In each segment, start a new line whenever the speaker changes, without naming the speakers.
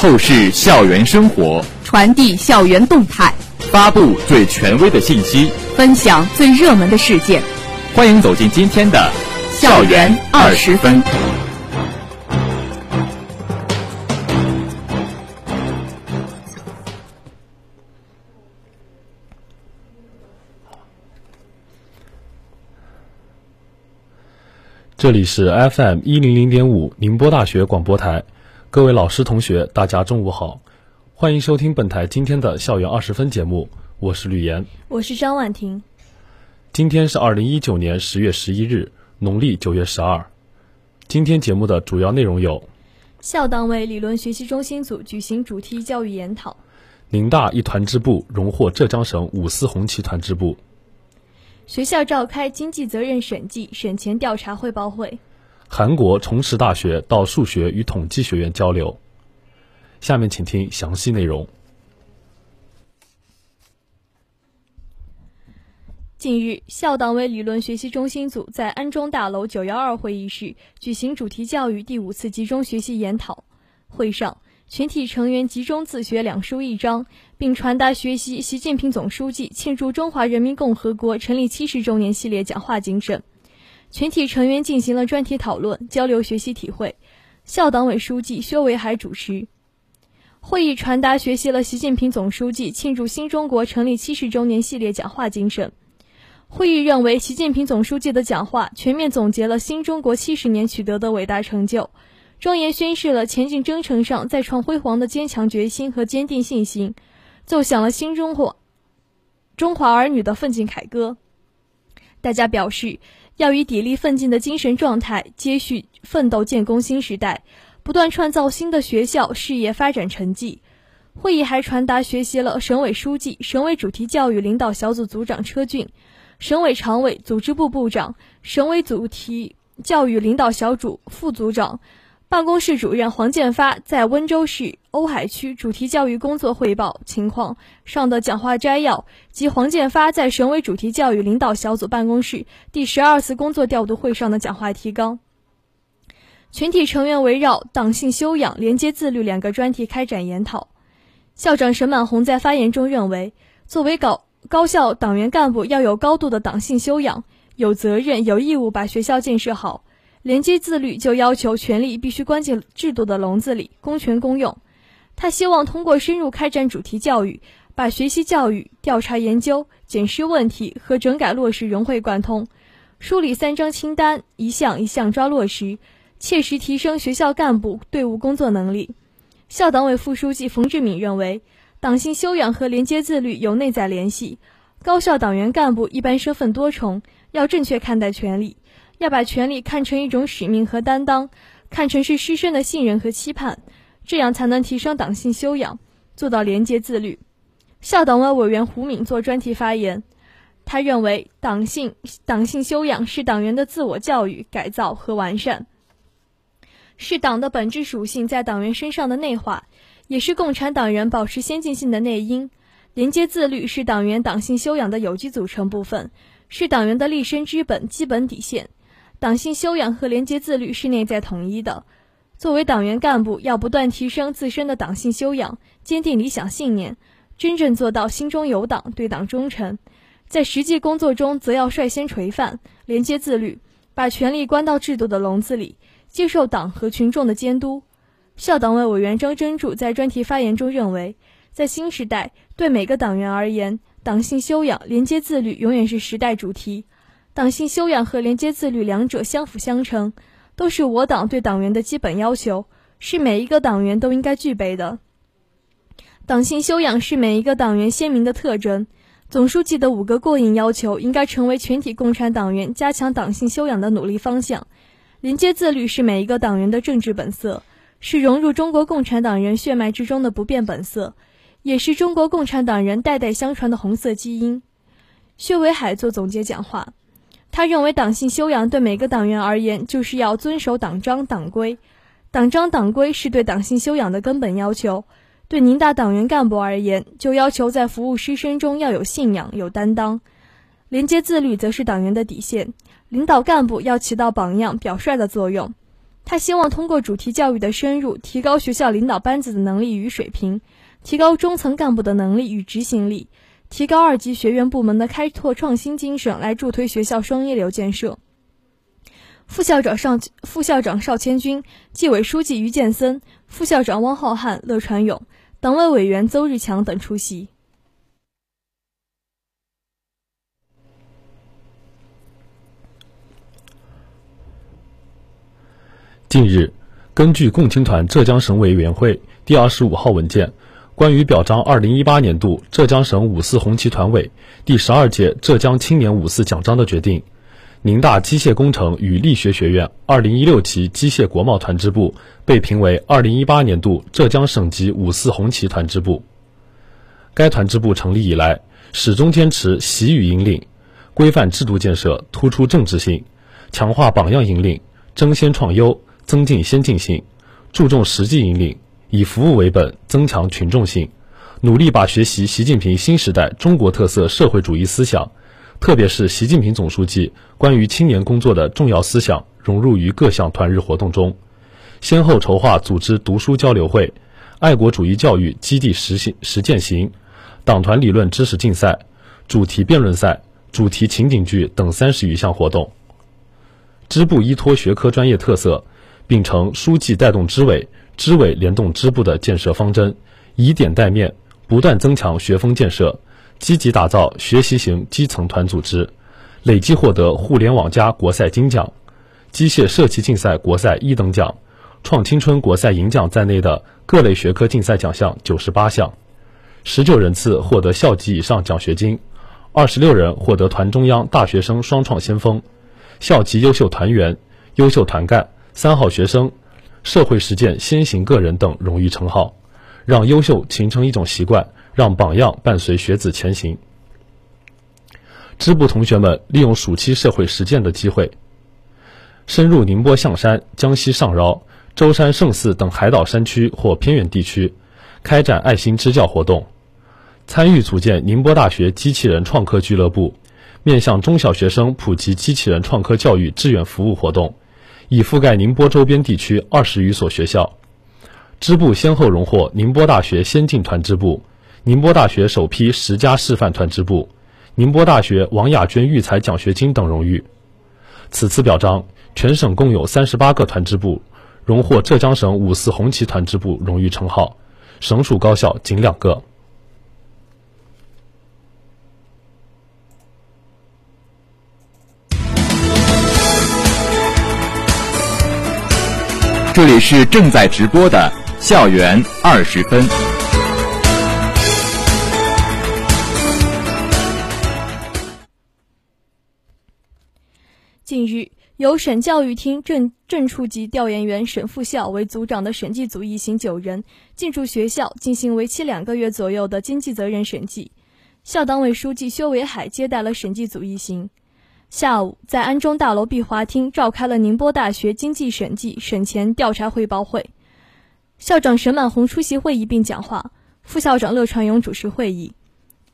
透视校园生活，
传递校园动态，
发布最权威的信息，
分享最热门的事件。
欢迎走进今天的
校园二十分。
这里是 FM 一零零点五宁波大学广播台，各位老师同学，大家中午好，欢迎收听本台今天的校园二十分节目，我是吕岩，
我是张婉婷。
今天是二零一九年十月十一日，农历九月十二。今天节目的主要内容有：
校党委理论学习中心组举行主题教育研讨；
宁大一团支部荣获浙江省五四红旗团支部。
学校召开经济责任审计审前调查汇报会。
韩国崇实大学到数学与统计学院交流。下面请听详细内容。
近日，校党委理论学习中心组在安中大楼九幺二会议室举行主题教育第五次集中学习研讨会上。全体成员集中自学两书一章，并传达学习习近平总书记庆祝中华人民共和国成立七十周年系列讲话精神。全体成员进行了专题讨论，交流学习体会。校党委书记薛维海主持会议，传达学习了习近平总书记庆祝新中国成立七十周年系列讲话精神。会议认为，习近平总书记的讲话全面总结了新中国七十年取得的伟大成就。庄严宣示了前进征程上再创辉煌的坚强决心和坚定信心，奏响了新中国中华儿女的奋进凯歌。大家表示，要以砥砺奋进的精神状态，接续奋斗建功新时代，不断创造新的学校事业发展成绩。会议还传达学习了省委书记、省委主题教育领导小组组长车俊，省委常委、组织部部长、省委主题教育领导小组副组长。办公室主任黄建发在温州市瓯海区主题教育工作汇报情况上的讲话摘要及黄建发在省委主题教育领导小组办公室第十二次工作调度会上的讲话提纲。全体成员围绕党性修养、廉洁自律两个专题开展研讨。校长沈满红在发言中认为，作为高高校党员干部，要有高度的党性修养，有责任、有义务把学校建设好。廉洁自律就要求权力必须关进制度的笼子里，公权公用。他希望通过深入开展主题教育，把学习教育、调查研究、检视问题和整改落实融会贯通，梳理三张清单，一项一项抓落实，切实提升学校干部队伍工作能力。校党委副书记冯志敏认为，党性修养和廉洁自律有内在联系。高校党员干部一般身份多重，要正确看待权力。要把权力看成一种使命和担当，看成是师生的信任和期盼，这样才能提升党性修养，做到廉洁自律。校党委委员胡敏做专题发言，他认为党性党性修养是党员的自我教育、改造和完善，是党的本质属性在党员身上的内化，也是共产党人保持先进性的内因。廉洁自律是党员党性修养的有机组成部分，是党员的立身之本、基本底线。党性修养和廉洁自律是内在统一的。作为党员干部，要不断提升自身的党性修养，坚定理想信念，真正做到心中有党、对党忠诚。在实际工作中，则要率先垂范，廉洁自律，把权力关到制度的笼子里，接受党和群众的监督。校党委委员张真柱在专题发言中认为，在新时代，对每个党员而言，党性修养、廉洁自律永远是时代主题。党性修养和廉洁自律两者相辅相成，都是我党对党员的基本要求，是每一个党员都应该具备的。党性修养是每一个党员鲜明的特征。总书记的五个过硬要求应该成为全体共产党员加强党性修养的努力方向。廉洁自律是每一个党员的政治本色，是融入中国共产党人血脉之中的不变本色，也是中国共产党人代代相传的红色基因。薛维海做总结讲话。他认为，党性修养对每个党员而言，就是要遵守党章党规。党章党规是对党性修养的根本要求。对宁大党员干部而言，就要求在服务师生中要有信仰、有担当。廉洁自律则是党员的底线，领导干部要起到榜样、表率的作用。他希望通过主题教育的深入，提高学校领导班子的能力与水平，提高中层干部的能力与执行力，提高二级学院部门的开拓创新精神，来助推学校双一流建设。副校长邵副校长邵千军、纪委书记于建森、副校长汪浩瀚、乐传勇、党委委员邹日强等出席。
近日，根据共青团浙江省委员会第二十五号文件《关于表彰二零一八年度浙江省五四红旗团委第十二届浙江青年五四奖章的决定》，宁大机械工程与力学学院二零一六期机械国贸团支部被评为二零一八年度浙江省级五四红旗团支部。该团支部成立以来，始终坚持习语引领，规范制度建设，突出政治性，强化榜样引领，争先创优。增进先进性，注重实际引领，以服务为本，增强群众性，努力把学习习近平新时代中国特色社会主义思想，特别是习近平总书记关于青年工作的重要思想融入于各项团日活动中，先后筹划组织读书交流会、爱国主义教育基地实行实践行、党团理论知识竞赛、主题辩论赛、主题情景剧等三十余项活动。支部依托学科专业特色。秉承书记带动支委，支委联动支部的建设方针，以点带面，不断增强学风建设，积极打造学习型基层团组织，累计获得互联网加国赛金奖、机械设计竞赛国赛一等奖、创青春国赛银奖在内的各类学科竞赛奖项九十八项，十九人次获得校级以上奖学金，二十六人获得团中央大学生双创先锋、校级优秀团员、优秀团干。三好学生、社会实践先行个人等荣誉称号，让优秀形成一种习惯，让榜样伴随学子前行。支部同学们利用暑期社会实践的机会，深入宁波象山、江西上饶、舟山圣寺等海岛山区或偏远地区，开展爱心支教活动，参与组建宁波大学机器人创客俱乐部，面向中小学生普及机器人创客教育志愿服务活动。已覆盖宁波周边地区二十余所学校，支部先后荣获宁波大学先进团支部、宁波大学首批十佳示范团支部、宁波大学王雅娟育才奖学金等荣誉。此次表彰，全省共有三十八个团支部荣获浙江省五四红旗团支部荣誉称号，省属高校仅两个。
这里是正在直播的校园二十分。
近日，由省教育厅正正处级调研员沈副校为组长的审计组一行九人进驻学校，进行为期两个月左右的经济责任审计。校党委书记薛伟海接待了审计组一行。下午，在安中大楼碧华厅召开了宁波大学经济审计审前调查汇报会，校长沈满红出席会议并讲话，副校长乐传勇主持会议。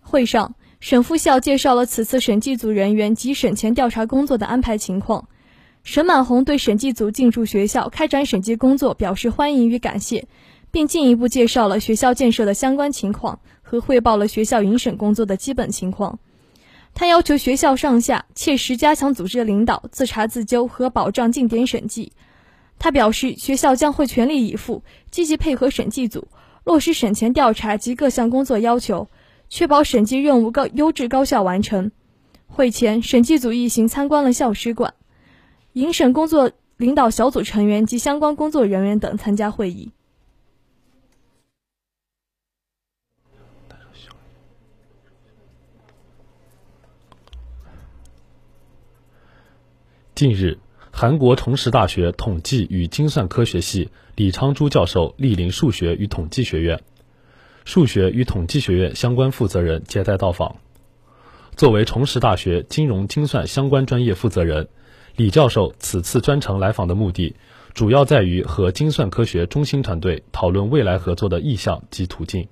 会上，沈副校介绍了此次审计组人员及审前调查工作的安排情况。沈满红对审计组进驻学校开展审计工作表示欢迎与感谢，并进一步介绍了学校建设的相关情况和汇报了学校迎审工作的基本情况。他要求学校上下切实加强组织领导、自查自纠和保障进点审计。他表示，学校将会全力以赴，积极配合审计组，落实审前调查及各项工作要求，确保审计任务高优质高效完成。会前，审计组一行参观了校史馆，迎审工作领导小组成员及相关工作人员等参加会议。
近日，韩国崇实大学统计与精算科学系李昌洙教授莅临数学与统计学院，数学与统计学院相关负责人接待到访。作为崇实大学金融精算相关专业负责人，李教授此次专程来访的目的，主要在于和精算科学中心团队讨论未来合作的意向及途径。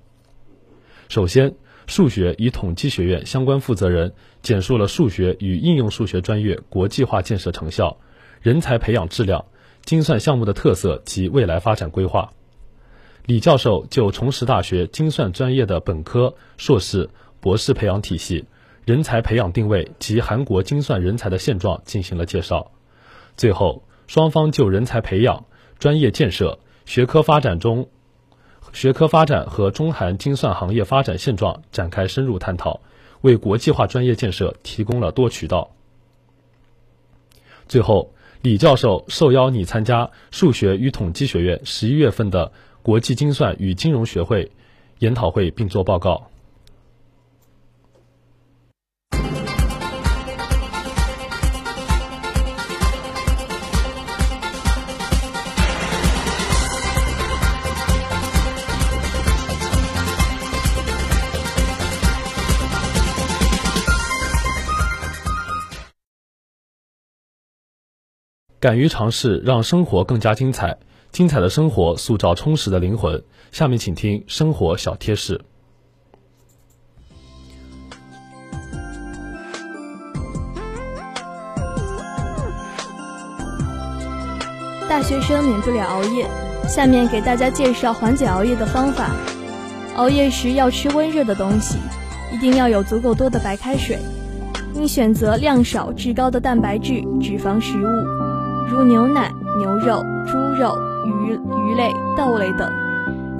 首先，数学与统计学院相关负责人简述了数学与应用数学专业国际化建设成效、人才培养质量、精算项目的特色及未来发展规划。李教授就重实大学精算专业的本科、硕士、博士培养体系、人才培养定位及韩国精算人才的现状进行了介绍。最后，双方就人才培养、专业建设、学科发展中、学科发展和中韩精算行业发展现状展开深入探讨，为国际化专业建设提供了多渠道。最后，李教授受邀拟参加数学与统计学院十一月份的国际精算与金融学会研讨会，并作报告。敢于尝试，让生活更加精彩。精彩的生活塑造充实的灵魂。下面请听生活小贴士。
大学生免不了熬夜，下面给大家介绍缓解熬夜的方法。熬夜时要吃温热的东西，一定要有足够多的白开水。应选择量少质高的蛋白质、脂肪食物。如牛奶、牛肉、猪肉、鱼鱼类、豆类等，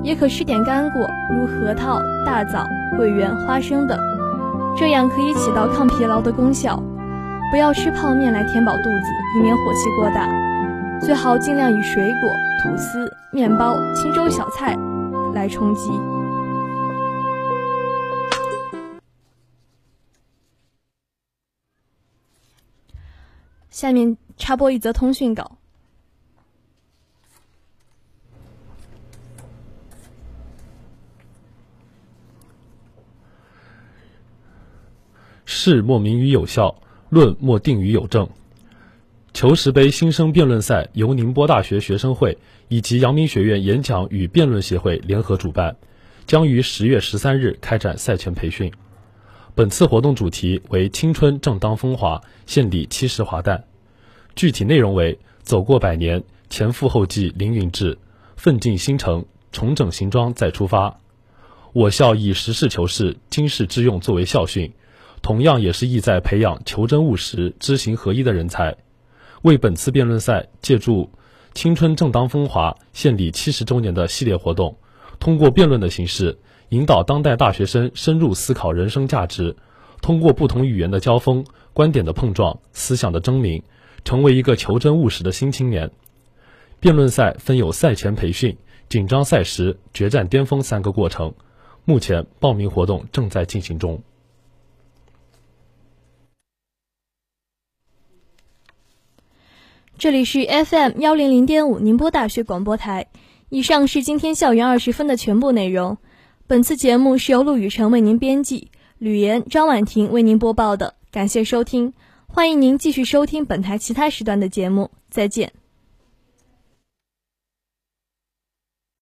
也可吃点干果，如核桃、大枣、桂圆、花生等，这样可以起到抗疲劳的功效。不要吃泡面来填饱肚子，以免火气过大。最好尽量以水果、吐司、面包、清粥小菜来充饥。下面。插播一则通讯稿。
事莫名于有效，论莫定于有证。求实杯新生辩论赛由宁波大学学生会以及阳明学院演讲与辩论协会联合主办，将于十月十三日开展赛前培训。本次活动主题为“青春正当风华，献礼七十华诞”。具体内容为：走过百年，前赴后继凌云志，奋进新城，重整行装再出发。我校以实事求是、经世致用作为校训，同样也是意在培养求真务实、知行合一的人才。为本次辩论赛借助“青春正当风华，献礼七十周年”的系列活动，通过辩论的形式，引导当代大学生深入思考人生价值，通过不同语言的交锋、观点的碰撞、思想的争鸣。成为一个求真务实的新青年。辩论赛分有赛前培训、紧张赛时、决战巅峰三个过程。目前报名活动正在进行中。
这里是 FM 幺零零点五宁波大学广播台。以上是今天校园二十分的全部内容。本次节目是由陆雨辰为您编辑，吕岩、张婉婷为您播报的。感谢收听。欢迎您继续收听本台其他时段的节目，再见。